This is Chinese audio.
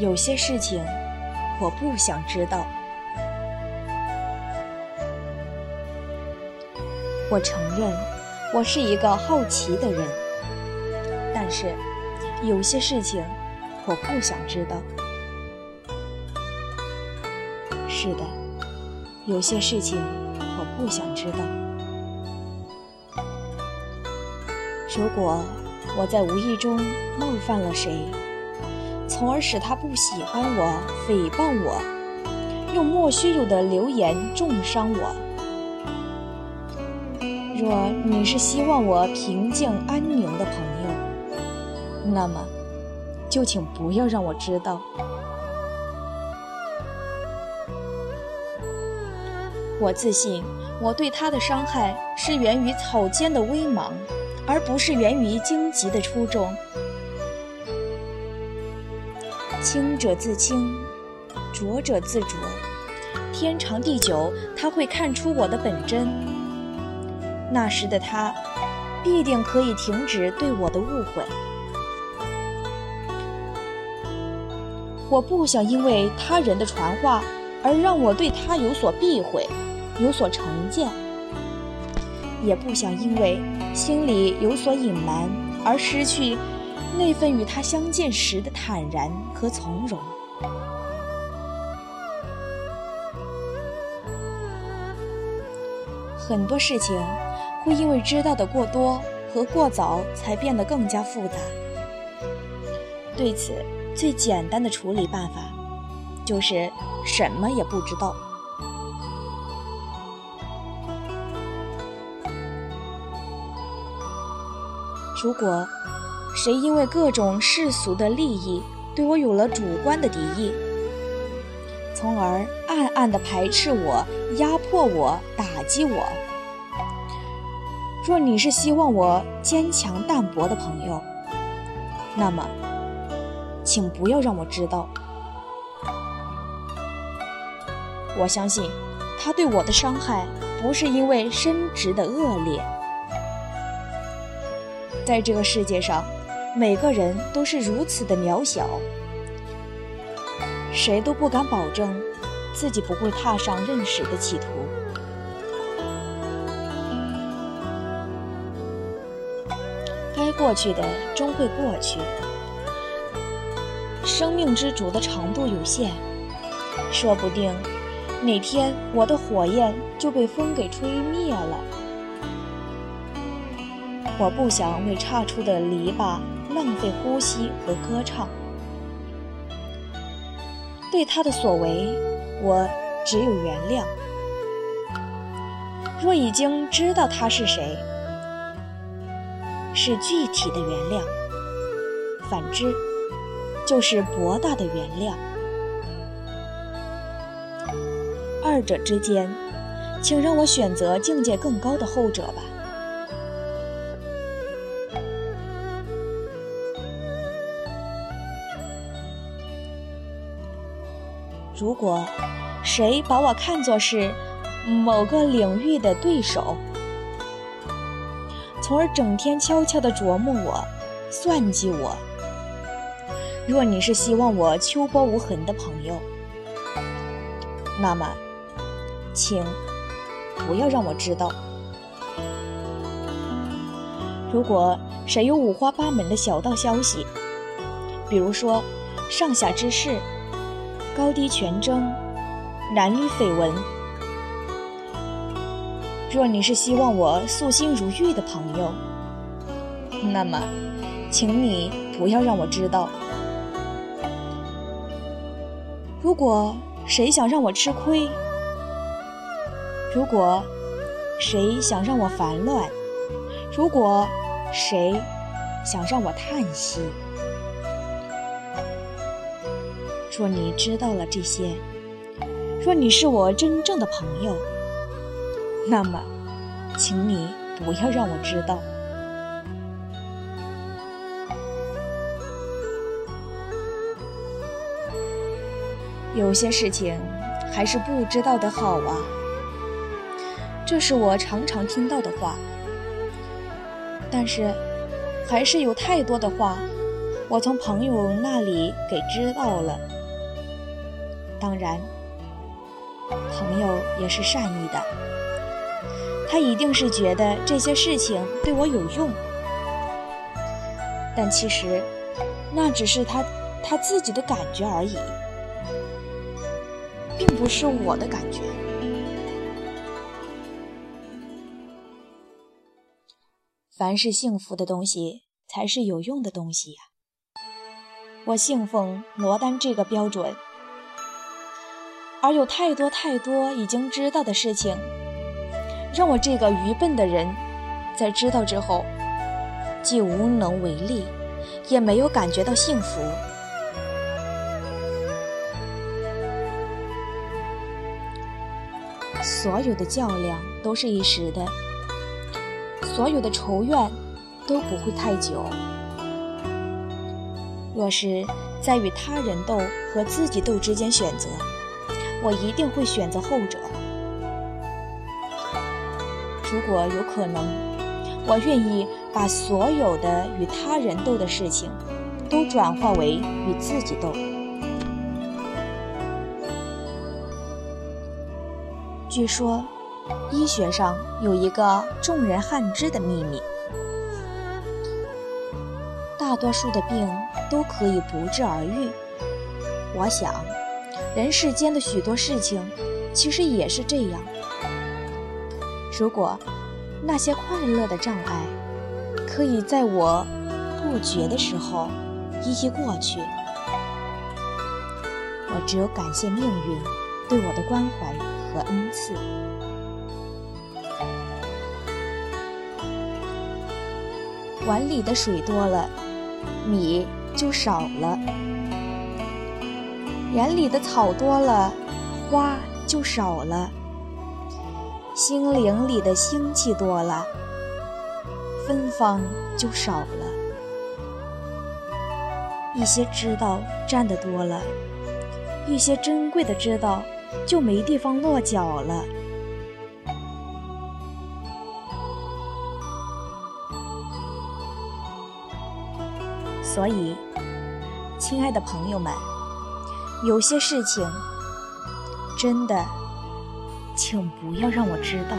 有些事情我不想知道。我承认，我是一个好奇的人，但是有些事情我不想知道。是的，有些事情我不想知道。如果我在无意中冒犯了谁，从而使他不喜欢我、诽谤我，用莫须有的流言重伤我，若你是希望我平静安宁的朋友，那么就请不要让我知道。我自信，我对他的伤害是源于草间的微芒。而不是源于荆棘的初衷。清者自清，浊者自浊。天长地久，他会看出我的本真。那时的他，必定可以停止对我的误会。我不想因为他人的传话而让我对他有所避讳，有所成见。也不想因为心里有所隐瞒而失去那份与他相见时的坦然和从容。很多事情会因为知道的过多和过早，才变得更加复杂。对此，最简单的处理办法就是什么也不知道。如果谁因为各种世俗的利益对我有了主观的敌意，从而暗暗地排斥我、压迫我、打击我，若你是希望我坚强淡泊的朋友，那么，请不要让我知道。我相信，他对我的伤害不是因为深植的恶劣。在这个世界上，每个人都是如此的渺小，谁都不敢保证自己不会踏上认识的歧途。该过去的终会过去，生命之主的长度有限，说不定哪天我的火焰就被风给吹灭了。我不想为岔出的篱笆浪费呼吸和歌唱。对他的所为，我只有原谅。若已经知道他是谁，是具体的原谅；反之，就是博大的原谅。二者之间，请让我选择境界更高的后者吧。如果谁把我看作是某个领域的对手，从而整天悄悄地琢磨我、算计我；若你是希望我秋波无痕的朋友，那么，请不要让我知道。如果谁有五花八门的小道消息，比如说上下之事，高低权争，男女绯闻。若你是希望我素心如玉的朋友，那么，请你不要让我知道。如果谁想让我吃亏，如果谁想让我烦乱，如果谁想让我叹息。若你知道了这些，若你是我真正的朋友，那么，请你不要让我知道。有些事情还是不知道的好啊，这是我常常听到的话。但是，还是有太多的话我从朋友那里给知道了。当然，朋友也是善意的，他一定是觉得这些事情对我有用。但其实，那只是他他自己的感觉而已，并不是我的感觉。凡是幸福的东西，才是有用的东西呀。我信奉罗丹这个标准，而有太多太多已经知道的事情，让我这个愚笨的人，在知道之后，既无能为力，也没有感觉到幸福。所有的较量都是一时的。所有的仇怨都不会太久。若是在与他人斗和自己斗之间选择，我一定会选择后者。如果有可能，我愿意把所有的与他人斗的事情，都转化为与自己斗。据说。医学上有一个众人罕知的秘密：大多数的病都可以不治而愈。我想，人世间的许多事情其实也是这样。如果那些快乐的障碍可以在我不觉的时候一一过去，我只有感谢命运对我的关怀和恩赐。碗里的水多了，米就少了；园里的草多了，花就少了；心灵里的腥气多了，芬芳就少了。一些知道占的多了，一些珍贵的知道就没地方落脚了。所以，亲爱的朋友们，有些事情真的，请不要让我知道。